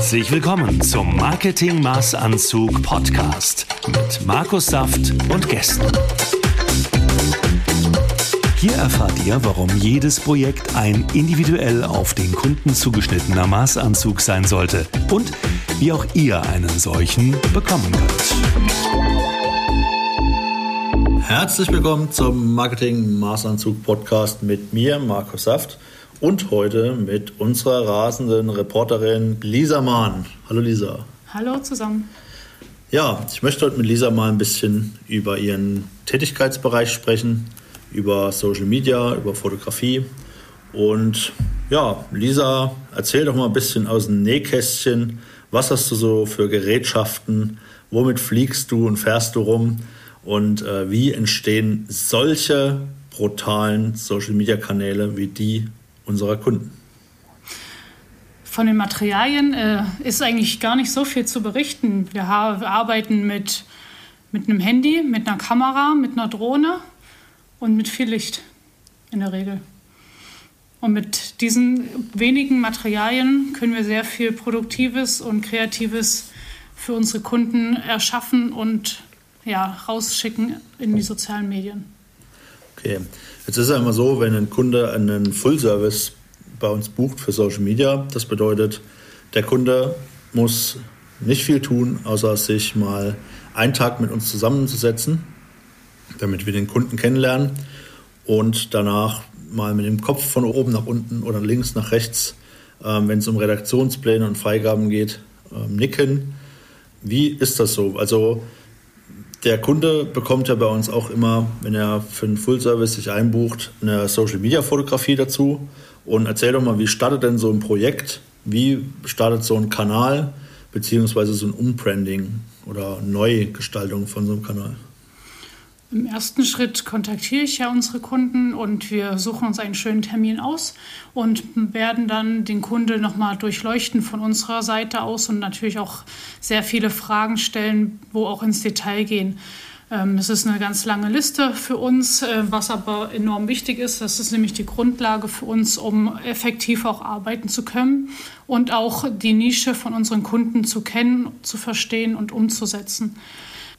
Herzlich willkommen zum Marketing Maßanzug Podcast mit Markus Saft und Gästen. Hier erfahrt ihr, warum jedes Projekt ein individuell auf den Kunden zugeschnittener Maßanzug sein sollte und wie auch ihr einen solchen bekommen könnt. Herzlich willkommen zum Marketing Maßanzug Podcast mit mir, Markus Saft, und heute mit unserer rasenden Reporterin Lisa Mahn. Hallo Lisa. Hallo zusammen. Ja, ich möchte heute mit Lisa mal ein bisschen über ihren Tätigkeitsbereich sprechen, über Social Media, über Fotografie. Und ja, Lisa, erzähl doch mal ein bisschen aus dem Nähkästchen. Was hast du so für Gerätschaften? Womit fliegst du und fährst du rum? Und äh, wie entstehen solche brutalen Social-Media-Kanäle wie die unserer Kunden? Von den Materialien äh, ist eigentlich gar nicht so viel zu berichten. Wir, arbeiten mit, mit einem Handy, mit einer Kamera, mit einer Drohne und mit viel Licht in der Regel. Und mit diesen wenigen Materialien können wir sehr viel Produktives und Kreatives für unsere Kunden erschaffen und ja, rausschicken in die sozialen Medien. Okay, jetzt ist ja immer so, wenn ein Kunde einen Full-Service bei uns bucht für Social Media, das bedeutet, der Kunde muss nicht viel tun, außer sich mal einen Tag mit uns zusammenzusetzen damit wir den Kunden kennenlernen und danach mal mit dem Kopf von oben nach unten oder links nach rechts, ähm, wenn es um Redaktionspläne und Freigaben geht, ähm, nicken. Wie ist das so? Also der Kunde bekommt ja bei uns auch immer, wenn er für einen Full-Service sich einbucht, eine Social-Media-Fotografie dazu. Und erzähl doch mal, wie startet denn so ein Projekt? Wie startet so ein Kanal, beziehungsweise so ein Umbranding oder Neugestaltung von so einem Kanal? Im ersten Schritt kontaktiere ich ja unsere Kunden und wir suchen uns einen schönen Termin aus und werden dann den Kunde nochmal durchleuchten von unserer Seite aus und natürlich auch sehr viele Fragen stellen, wo auch ins Detail gehen. Ähm, es ist eine ganz lange Liste für uns, äh, was aber enorm wichtig ist. Das ist nämlich die Grundlage für uns, um effektiv auch arbeiten zu können und auch die Nische von unseren Kunden zu kennen, zu verstehen und umzusetzen.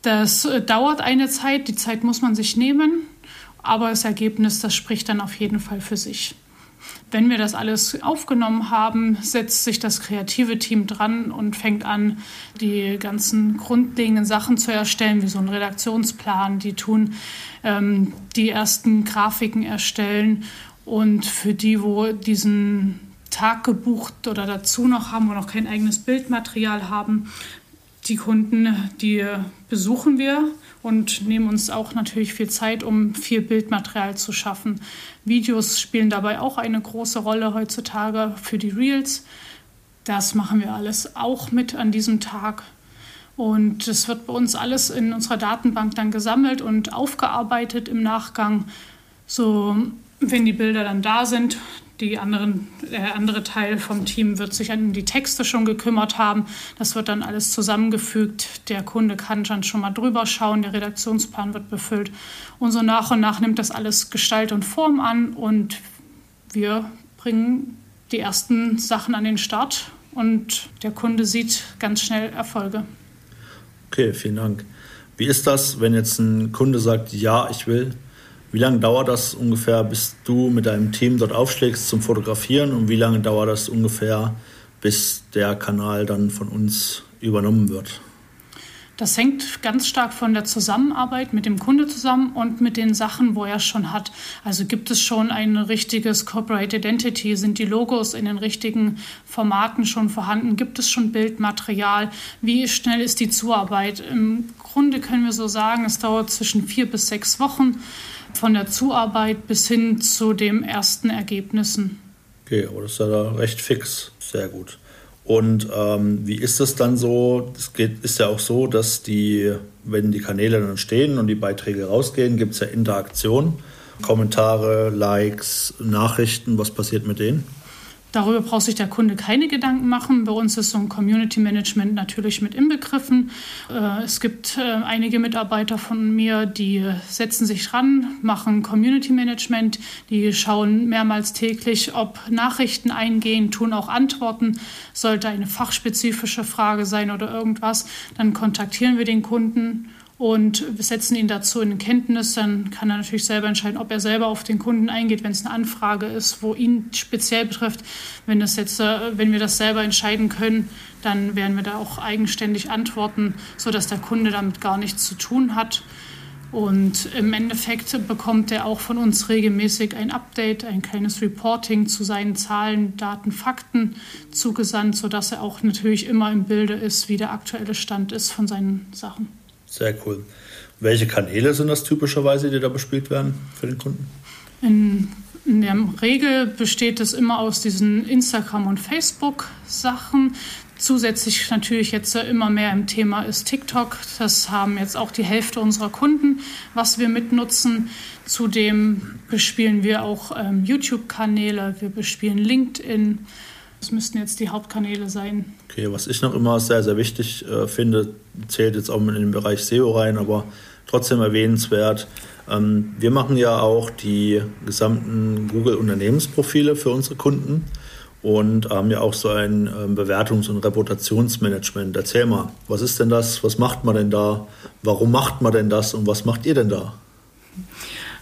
Das äh, dauert eine Zeit, die Zeit muss man sich nehmen, aber das Ergebnis, das spricht dann auf jeden Fall für sich. Wenn wir das alles aufgenommen haben, setzt sich das kreative Team dran und fängt an, die ganzen grundlegenden Sachen zu erstellen, wie so ein Redaktionsplan. Die tun ähm, die ersten Grafiken erstellen und für die, wo diesen Tag gebucht oder dazu noch haben, wo noch kein eigenes Bildmaterial haben, die Kunden, die besuchen wir und nehmen uns auch natürlich viel Zeit, um viel Bildmaterial zu schaffen. Videos spielen dabei auch eine große Rolle heutzutage für die Reels. Das machen wir alles auch mit an diesem Tag. Und es wird bei uns alles in unserer Datenbank dann gesammelt und aufgearbeitet im Nachgang. So, wenn die Bilder dann da sind, die anderen, der andere Teil vom Team wird sich an die Texte schon gekümmert haben. Das wird dann alles zusammengefügt. Der Kunde kann dann schon mal drüber schauen. Der Redaktionsplan wird befüllt. Und so nach und nach nimmt das alles Gestalt und Form an. Und wir bringen die ersten Sachen an den Start. Und der Kunde sieht ganz schnell Erfolge. Okay, vielen Dank. Wie ist das, wenn jetzt ein Kunde sagt, ja, ich will wie lange dauert das ungefähr, bis du mit deinem Team dort aufschlägst zum Fotografieren und wie lange dauert das ungefähr, bis der Kanal dann von uns übernommen wird? Das hängt ganz stark von der Zusammenarbeit mit dem Kunde zusammen und mit den Sachen, wo er schon hat. Also gibt es schon ein richtiges Corporate Identity? Sind die Logos in den richtigen Formaten schon vorhanden? Gibt es schon Bildmaterial? Wie schnell ist die Zuarbeit? Im Grunde können wir so sagen, es dauert zwischen vier bis sechs Wochen von der Zuarbeit bis hin zu den ersten Ergebnissen. Okay, aber das ist ja da recht fix. Sehr gut. Und ähm, wie ist das dann so? Es ist ja auch so, dass die, wenn die Kanäle dann stehen und die Beiträge rausgehen, gibt es ja Interaktion, Kommentare, Likes, Nachrichten. Was passiert mit denen? Darüber braucht sich der Kunde keine Gedanken machen. Bei uns ist so ein Community Management natürlich mit inbegriffen. Äh, es gibt äh, einige Mitarbeiter von mir, die setzen sich ran, machen Community Management, die schauen mehrmals täglich, ob Nachrichten eingehen, tun auch Antworten. Sollte eine fachspezifische Frage sein oder irgendwas, dann kontaktieren wir den Kunden und wir setzen ihn dazu in Kenntnis. Dann kann er natürlich selber entscheiden, ob er selber auf den Kunden eingeht, wenn es eine Anfrage ist, wo ihn speziell betrifft. Wenn, das jetzt, äh, wenn wir das selber entscheiden können, dann werden wir da auch eigenständig antworten, sodass der Kunde damit gar nichts zu tun hat. Und im Endeffekt bekommt er auch von uns regelmäßig ein Update, ein kleines Reporting zu seinen Zahlen, Daten, Fakten zugesandt, sodass er auch natürlich immer im Bilde ist, wie der aktuelle Stand ist von seinen Sachen. Sehr cool. Welche Kanäle sind das typischerweise, die da bespielt werden für den Kunden? In, in der Regel besteht es immer aus diesen Instagram- und Facebook-Sachen. Zusätzlich natürlich jetzt immer mehr im Thema ist TikTok. Das haben jetzt auch die Hälfte unserer Kunden, was wir mitnutzen. Zudem bespielen wir auch ähm, YouTube-Kanäle, wir bespielen LinkedIn. Das müssten jetzt die Hauptkanäle sein. Okay, was ich noch immer sehr, sehr wichtig äh, finde, zählt jetzt auch in den Bereich SEO rein, aber trotzdem erwähnenswert. Ähm, wir machen ja auch die gesamten Google-Unternehmensprofile für unsere Kunden und haben ja auch so ein ähm, Bewertungs- und Reputationsmanagement. Erzähl mal, was ist denn das? Was macht man denn da? Warum macht man denn das und was macht ihr denn da?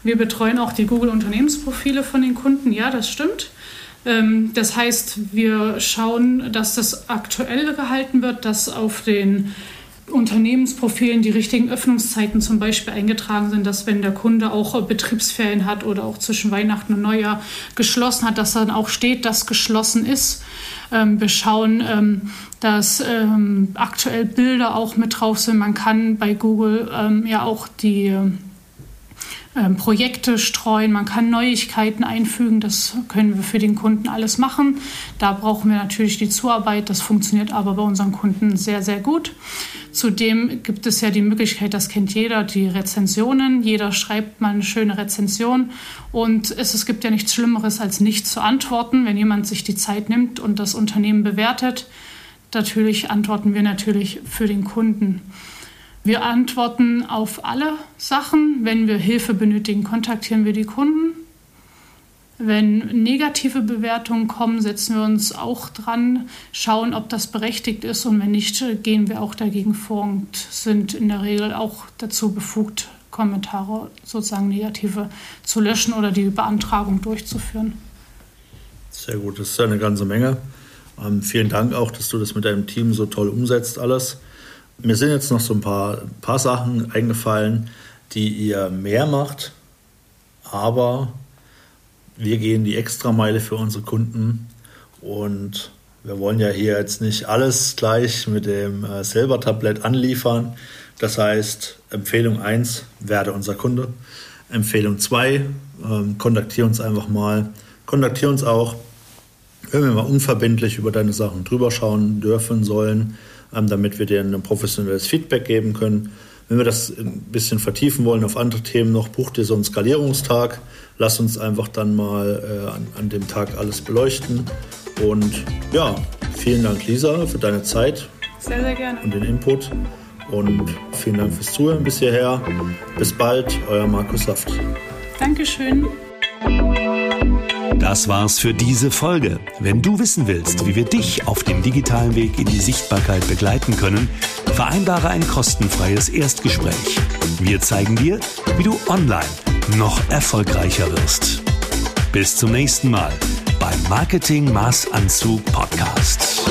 Wir betreuen auch die Google-Unternehmensprofile von den Kunden. Ja, das stimmt. Ähm, das heißt, wir schauen, dass das aktuell gehalten wird, dass auf den Unternehmensprofilen die richtigen Öffnungszeiten zum Beispiel eingetragen sind, dass wenn der Kunde auch Betriebsferien hat oder auch zwischen Weihnachten und Neujahr geschlossen hat, dass dann auch steht, dass geschlossen ist. Ähm, wir schauen, ähm, dass aktuell Bilder auch mit drauf sind. Man kann bei Google ja auch die ähm, Projekte streuen, man kann Neuigkeiten einfügen, das können wir für den Kunden alles machen. Da brauchen wir natürlich die Zuarbeit, das funktioniert aber bei unseren Kunden sehr, sehr gut. Zudem gibt es ja die Möglichkeit, das kennt jeder, die Rezensionen. Jeder schreibt mal eine schöne Rezension und es, es gibt ja nichts Schlimmeres, als nicht zu antworten, wenn jemand sich die Zeit nimmt und das Unternehmen bewertet. Natürlich antworten wir natürlich für den Kunden. Wir antworten auf alle Sachen. Wenn wir Hilfe benötigen, kontaktieren wir die Kunden. Wenn negative Bewertungen kommen, setzen wir uns auch dran, schauen, ob das berechtigt ist und wenn nicht, gehen wir auch dagegen vor und sind in der Regel auch dazu befugt, Kommentare sozusagen negative zu löschen oder die Beantragung durchzuführen. Sehr gut, das ist eine ganze Menge. Ähm, vielen Dank auch, dass du das mit deinem Team so toll umsetzt alles. Mir sind jetzt noch so ein paar, paar Sachen eingefallen, die ihr mehr macht, aber wir gehen die Extrameile für unsere Kunden und wir wollen ja hier jetzt nicht alles gleich mit dem äh, Silber-Tablett anliefern. Das heißt, Empfehlung 1, werde unser Kunde. Empfehlung 2, ähm, kontaktiere uns einfach mal. Kontaktiere uns auch, wenn wir mal unverbindlich über deine Sachen drüber schauen dürfen sollen. Ähm, damit wir dir ein professionelles Feedback geben können. Wenn wir das ein bisschen vertiefen wollen auf andere Themen noch, buch dir so einen Skalierungstag. Lass uns einfach dann mal äh, an, an dem Tag alles beleuchten. Und ja, vielen Dank, Lisa, für deine Zeit. Sehr, sehr gerne. Und den Input. Und vielen Dank fürs Zuhören bis hierher. Bis bald, euer Markus Saft. Dankeschön. Das war's für diese Folge. Wenn du wissen willst, wie wir dich auf dem digitalen Weg in die Sichtbarkeit begleiten können, vereinbare ein kostenfreies Erstgespräch. Wir zeigen dir, wie du online noch erfolgreicher wirst. Bis zum nächsten Mal beim Marketing Maßanzug Podcast.